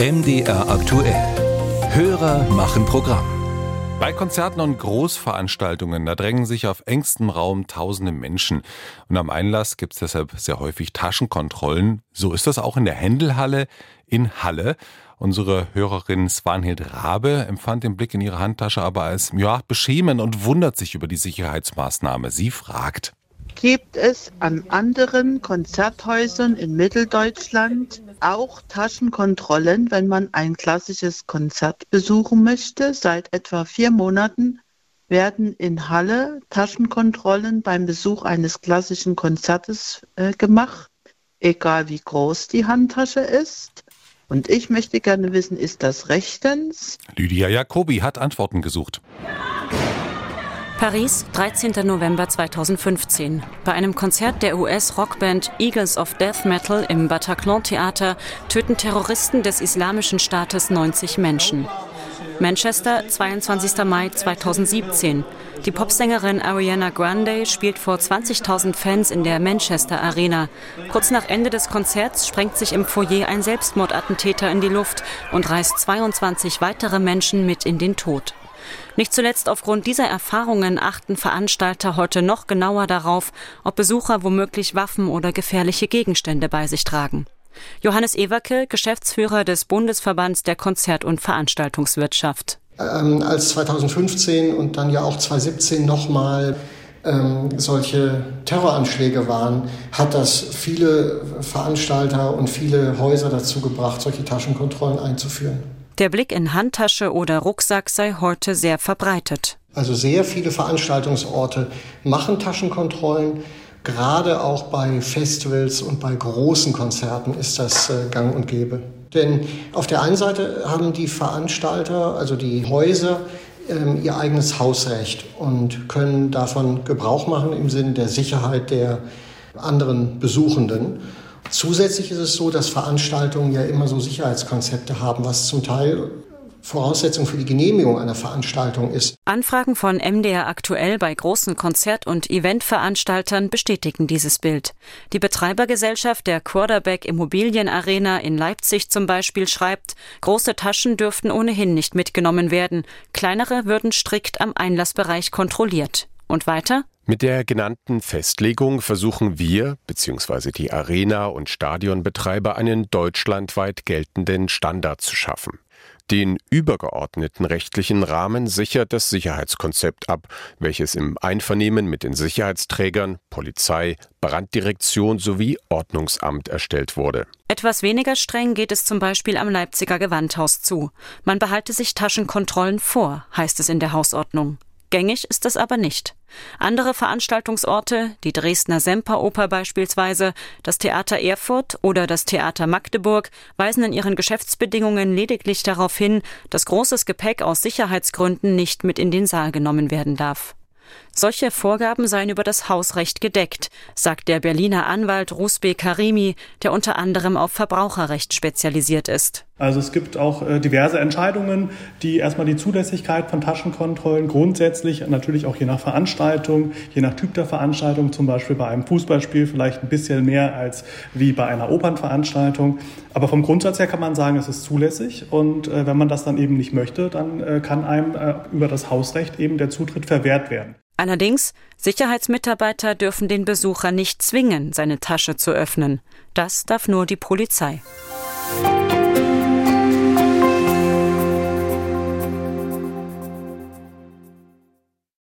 MDR aktuell. Hörer machen Programm. Bei Konzerten und Großveranstaltungen, da drängen sich auf engstem Raum tausende Menschen. Und am Einlass gibt es deshalb sehr häufig Taschenkontrollen. So ist das auch in der Händelhalle in Halle. Unsere Hörerin Swanhild Rabe empfand den Blick in ihre Handtasche aber als ja, beschämend und wundert sich über die Sicherheitsmaßnahme. Sie fragt. Gibt es an anderen Konzerthäusern in Mitteldeutschland auch Taschenkontrollen, wenn man ein klassisches Konzert besuchen möchte? Seit etwa vier Monaten werden in Halle Taschenkontrollen beim Besuch eines klassischen Konzertes äh, gemacht, egal wie groß die Handtasche ist. Und ich möchte gerne wissen, ist das rechtens? Lydia Jacobi hat Antworten gesucht. Paris, 13. November 2015. Bei einem Konzert der US-Rockband Eagles of Death Metal im Bataclan-Theater töten Terroristen des Islamischen Staates 90 Menschen. Manchester, 22. Mai 2017. Die Popsängerin Ariana Grande spielt vor 20.000 Fans in der Manchester Arena. Kurz nach Ende des Konzerts sprengt sich im Foyer ein Selbstmordattentäter in die Luft und reißt 22 weitere Menschen mit in den Tod. Nicht zuletzt aufgrund dieser Erfahrungen achten Veranstalter heute noch genauer darauf, ob Besucher womöglich Waffen oder gefährliche Gegenstände bei sich tragen. Johannes Ewerke, Geschäftsführer des Bundesverbands der Konzert- und Veranstaltungswirtschaft. Ähm, als 2015 und dann ja auch 2017 nochmal ähm, solche Terroranschläge waren, hat das viele Veranstalter und viele Häuser dazu gebracht, solche Taschenkontrollen einzuführen. Der Blick in Handtasche oder Rucksack sei heute sehr verbreitet. Also sehr viele Veranstaltungsorte machen Taschenkontrollen. Gerade auch bei Festivals und bei großen Konzerten ist das äh, gang und gäbe. Denn auf der einen Seite haben die Veranstalter, also die Häuser, ähm, ihr eigenes Hausrecht und können davon Gebrauch machen im Sinne der Sicherheit der anderen Besuchenden. Zusätzlich ist es so, dass Veranstaltungen ja immer so Sicherheitskonzepte haben, was zum Teil Voraussetzung für die Genehmigung einer Veranstaltung ist. Anfragen von MDR aktuell bei großen Konzert- und Eventveranstaltern bestätigen dieses Bild. Die Betreibergesellschaft der Quarterback Immobilienarena in Leipzig zum Beispiel schreibt, große Taschen dürften ohnehin nicht mitgenommen werden, kleinere würden strikt am Einlassbereich kontrolliert. Und weiter? Mit der genannten Festlegung versuchen wir bzw. die Arena- und Stadionbetreiber einen deutschlandweit geltenden Standard zu schaffen. Den übergeordneten rechtlichen Rahmen sichert das Sicherheitskonzept ab, welches im Einvernehmen mit den Sicherheitsträgern, Polizei, Branddirektion sowie Ordnungsamt erstellt wurde. Etwas weniger streng geht es zum Beispiel am Leipziger Gewandhaus zu. Man behalte sich Taschenkontrollen vor, heißt es in der Hausordnung. Gängig ist das aber nicht. Andere Veranstaltungsorte, die Dresdner Semperoper beispielsweise, das Theater Erfurt oder das Theater Magdeburg, weisen in ihren Geschäftsbedingungen lediglich darauf hin, dass großes Gepäck aus Sicherheitsgründen nicht mit in den Saal genommen werden darf. Solche Vorgaben seien über das Hausrecht gedeckt, sagt der Berliner Anwalt Rusbe Karimi, der unter anderem auf Verbraucherrecht spezialisiert ist. Also es gibt auch äh, diverse Entscheidungen, die erstmal die Zulässigkeit von Taschenkontrollen grundsätzlich, natürlich auch je nach Veranstaltung, je nach Typ der Veranstaltung, zum Beispiel bei einem Fußballspiel vielleicht ein bisschen mehr als wie bei einer Opernveranstaltung. Aber vom Grundsatz her kann man sagen, es ist zulässig und äh, wenn man das dann eben nicht möchte, dann äh, kann einem über das Hausrecht eben der Zutritt verwehrt werden. Allerdings, Sicherheitsmitarbeiter dürfen den Besucher nicht zwingen, seine Tasche zu öffnen. Das darf nur die Polizei.